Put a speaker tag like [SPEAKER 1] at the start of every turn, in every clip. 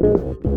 [SPEAKER 1] thank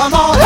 [SPEAKER 2] Come on,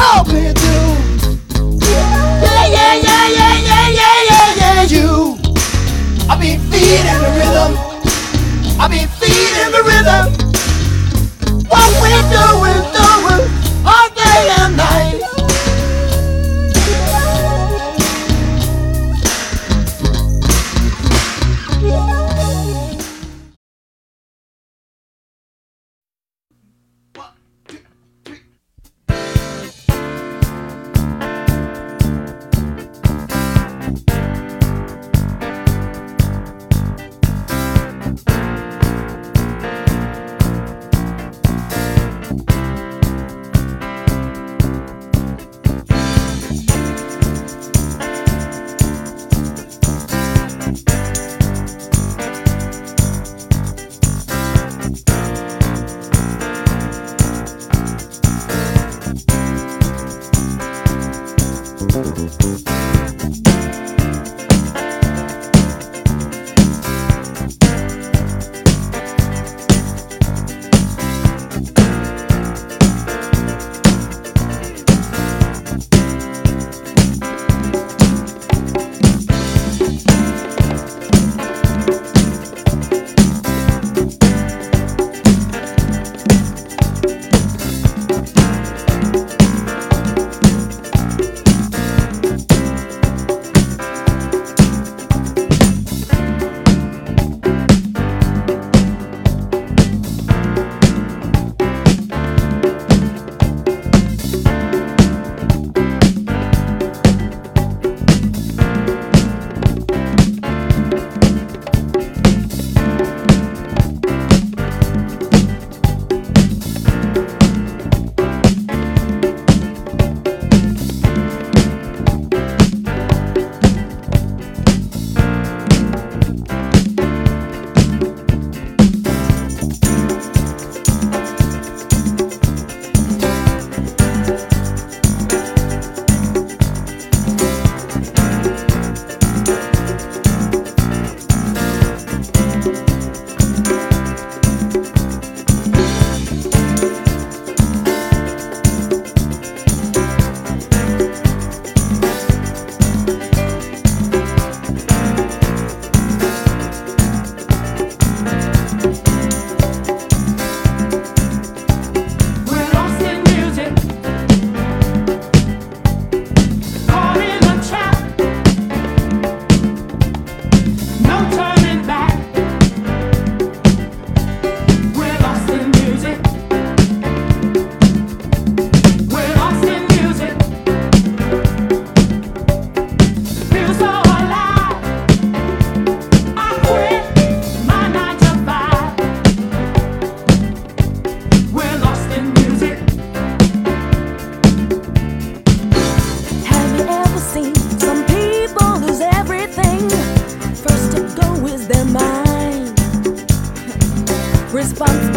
[SPEAKER 3] response.